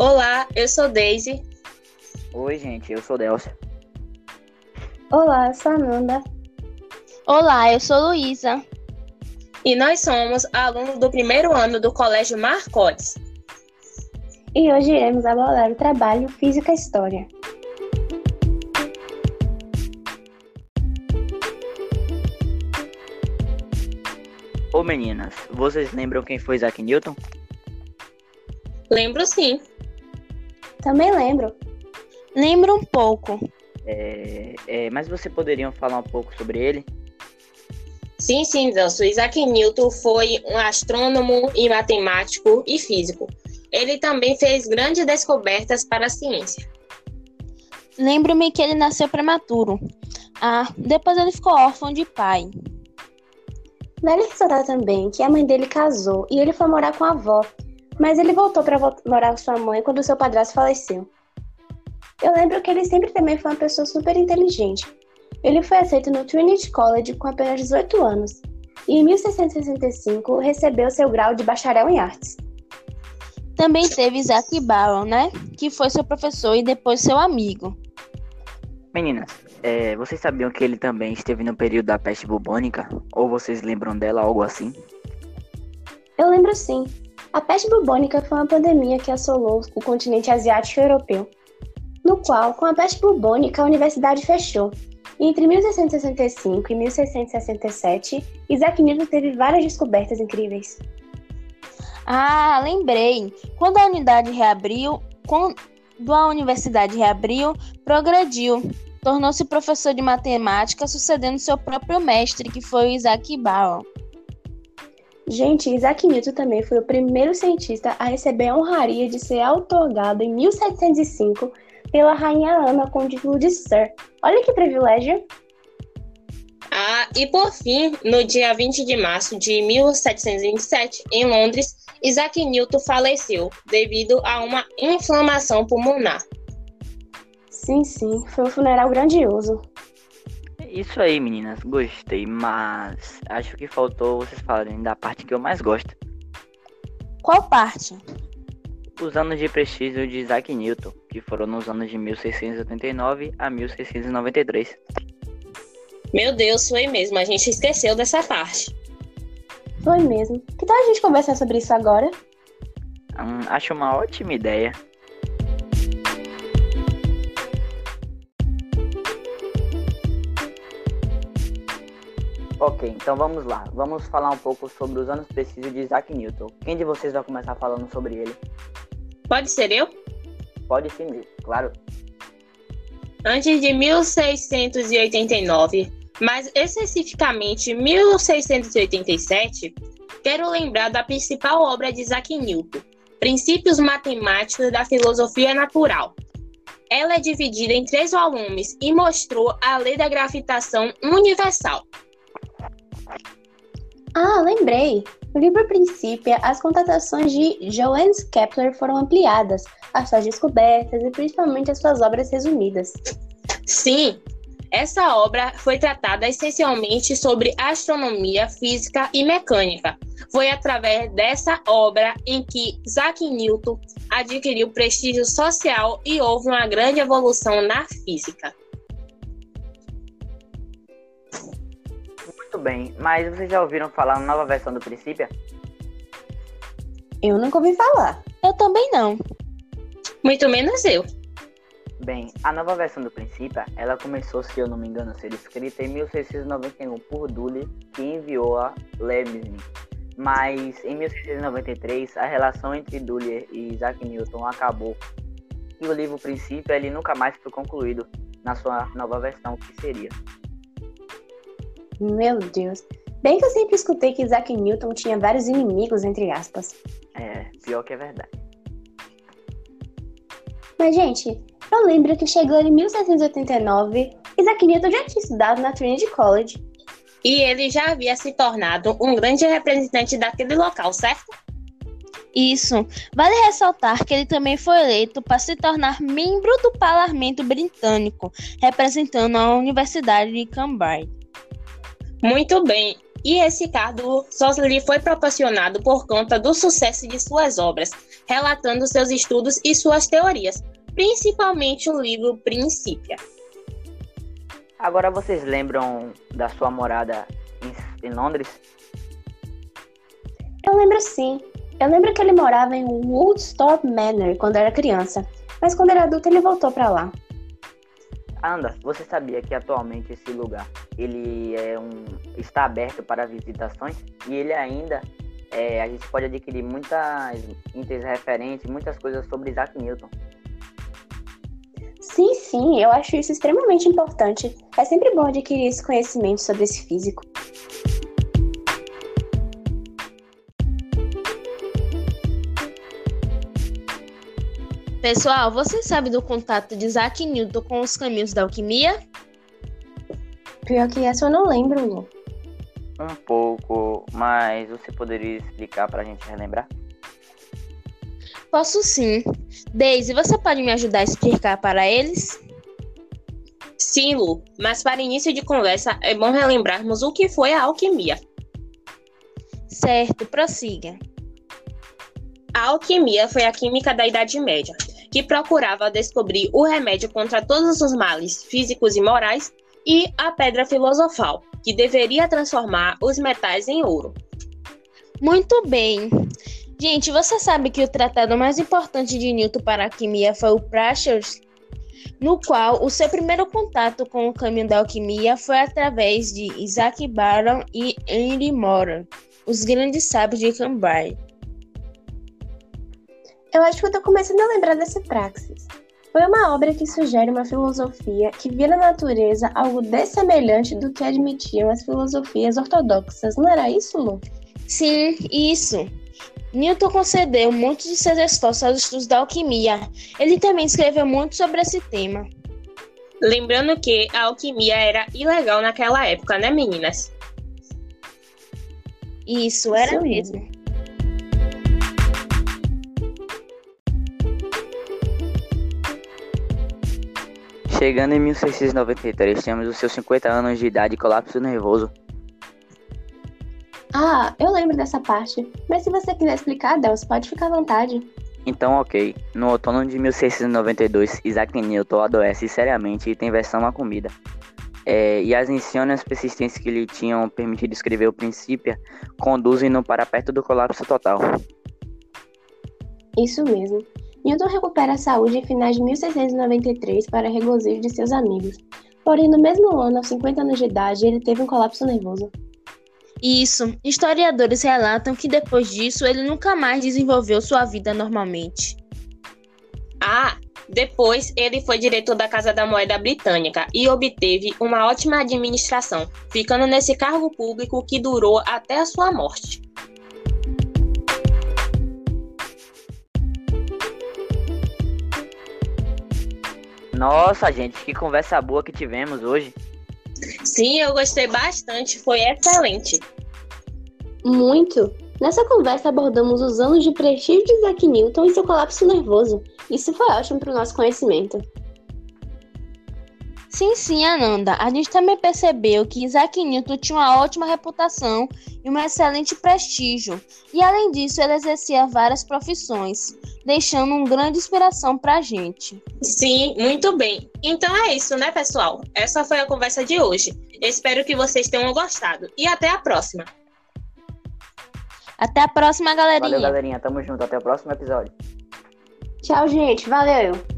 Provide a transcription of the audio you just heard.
Olá, eu sou Daisy. Oi, gente, eu sou Delcia. Olá, eu sou Ananda. Olá, eu sou Luísa. E nós somos alunos do primeiro ano do Colégio Marcotes. E hoje iremos abordar o trabalho Física e História. Ô meninas, vocês lembram quem foi Isaac Newton? Lembro sim. Também lembro. Lembro um pouco. É, é, mas vocês poderiam falar um pouco sobre ele? Sim, sim, Delcio. Isaac Newton foi um astrônomo e matemático e físico. Ele também fez grandes descobertas para a ciência. Lembro-me que ele nasceu prematuro. Ah, depois ele ficou órfão de pai. Vale ressaltar também que a mãe dele casou e ele foi morar com a avó, mas ele voltou para morar com sua mãe quando seu padrasto faleceu. Eu lembro que ele sempre também foi uma pessoa super inteligente. Ele foi aceito no Trinity College com apenas 18 anos e em 1665 recebeu seu grau de bacharel em artes. Também teve Isaac Barrow, né? Que foi seu professor e depois seu amigo. Meninas, é, vocês sabiam que ele também esteve no período da peste bubônica? Ou vocês lembram dela, algo assim? Eu lembro sim. A peste bubônica foi uma pandemia que assolou o continente asiático e europeu, no qual, com a peste bubônica, a universidade fechou. E entre 1665 e 1667, Isaac Newton teve várias descobertas incríveis. Ah, lembrei. Quando a unidade reabriu, quando a universidade reabriu, progrediu. Tornou-se professor de matemática, sucedendo seu próprio mestre, que foi o Isaac Barrow. Gente, Isaac Newton também foi o primeiro cientista a receber a honraria de ser otorgado em 1705 pela Rainha Ana com o título de Sir. Olha que privilégio! Ah, e por fim, no dia 20 de março de 1727, em Londres, Isaac Newton faleceu devido a uma inflamação pulmonar. Sim, sim, foi um funeral grandioso. Isso aí, meninas, gostei, mas acho que faltou vocês falarem da parte que eu mais gosto. Qual parte? Os anos de prestígio de Isaac Newton, que foram nos anos de 1689 a 1693. Meu Deus, foi mesmo, a gente esqueceu dessa parte. Foi mesmo. Que tal a gente conversar sobre isso agora? Hum, acho uma ótima ideia. Ok, então vamos lá. Vamos falar um pouco sobre os anos precisos de Isaac Newton. Quem de vocês vai começar falando sobre ele? Pode ser eu? Pode sim, claro. Antes de 1689, mas especificamente 1687, quero lembrar da principal obra de Isaac Newton, Princípios Matemáticos da Filosofia Natural. Ela é dividida em três volumes e mostrou a lei da gravitação universal. Ah, lembrei! No livro Princípio, as contratações de Johannes Kepler foram ampliadas, as suas descobertas e principalmente as suas obras resumidas. Sim, essa obra foi tratada essencialmente sobre astronomia, física e mecânica. Foi através dessa obra em que Isaac Newton adquiriu prestígio social e houve uma grande evolução na física. Muito bem, mas vocês já ouviram falar na nova versão do Princípio? Eu nunca ouvi falar. Eu também não. Muito menos eu. Bem, a nova versão do Princípio, ela começou, se eu não me engano, a ser escrita em 1691 por Dully, que enviou a Leibniz. Mas em 1693, a relação entre Dully e Isaac Newton acabou. E o livro Princípio, ele nunca mais foi concluído na sua nova versão, que seria. Meu Deus. Bem que eu sempre escutei que Isaac Newton tinha vários inimigos, entre aspas. É, pior que é verdade. Mas, gente, eu lembro que chegou em 1789, Isaac Newton já tinha estudado na Trinity College. E ele já havia se tornado um grande representante daquele local, certo? Isso. Vale ressaltar que ele também foi eleito para se tornar membro do parlamento britânico, representando a Universidade de Cambridge. Muito bem. e esse cargo só lhe foi proporcionado por conta do sucesso de suas obras, relatando seus estudos e suas teorias, principalmente o livro Princípia. Agora vocês lembram da sua morada em, em Londres? Eu lembro sim. Eu lembro que ele morava em Woodstock Manor quando era criança, mas quando era adulto ele voltou para lá. Anda, você sabia que atualmente esse lugar ele é um está aberto para visitações e ele ainda é, a gente pode adquirir muitas itens referentes, muitas coisas sobre Isaac Newton. Sim, sim, eu acho isso extremamente importante. É sempre bom adquirir esse conhecimento sobre esse físico. Pessoal, você sabe do contato de Isaac Newton com os caminhos da alquimia? Pior que essa eu não lembro, Lu. Um pouco, mas você poderia explicar para a gente relembrar? Posso sim. Daisy, você pode me ajudar a explicar para eles? Sim, Lu, mas para início de conversa é bom relembrarmos o que foi a alquimia. Certo, prossiga. A alquimia foi a química da Idade Média, que procurava descobrir o remédio contra todos os males físicos e morais, e a pedra filosofal, que deveria transformar os metais em ouro. Muito bem. Gente, você sabe que o tratado mais importante de Newton para a química foi o Paracelsus, no qual o seu primeiro contato com o caminho da alquimia foi através de Isaac Barron e Henry Moran, os grandes sábios de Cambridge. Eu acho que eu tô começando a lembrar desse Praxis. Foi uma obra que sugere uma filosofia que vira na natureza algo dessemelhante do que admitiam as filosofias ortodoxas. Não era isso, Lu? Sim, isso. Newton concedeu muitos de seus esforços aos estudos da alquimia. Ele também escreveu muito sobre esse tema. Lembrando que a alquimia era ilegal naquela época, né, meninas? Isso, era Isso mesmo. Chegando em 1693, temos os seus 50 anos de idade e colapso nervoso. Ah, eu lembro dessa parte. Mas se você quiser explicar, Deus, pode ficar à vontade. Então, ok. No outono de 1692, Isaac Newton adoece seriamente e tem versão à comida. É, e as insônias persistentes que lhe tinham permitido escrever o Princípio conduzem-no para perto do colapso total. Isso mesmo. Newton recupera a saúde em finais de 1693 para regozijo de seus amigos. Porém, no mesmo ano, aos 50 anos de idade, ele teve um colapso nervoso. Isso. Historiadores relatam que depois disso ele nunca mais desenvolveu sua vida normalmente. Ah, depois ele foi diretor da Casa da Moeda Britânica e obteve uma ótima administração, ficando nesse cargo público que durou até a sua morte. Nossa, gente, que conversa boa que tivemos hoje. Sim, eu gostei bastante, foi excelente. Muito. Nessa conversa abordamos os anos de prestígio de Isaac Newton e seu colapso nervoso. Isso foi ótimo para o nosso conhecimento. Sim, sim, Ananda. A gente também percebeu que Isaac Newton tinha uma ótima reputação e um excelente prestígio. E além disso, ele exercia várias profissões, deixando uma grande inspiração para a gente. Sim, muito bem. Então é isso, né, pessoal? Essa foi a conversa de hoje. Espero que vocês tenham gostado e até a próxima. Até a próxima, galerinha. Valeu, galerinha. Tamo junto. Até o próximo episódio. Tchau, gente. Valeu.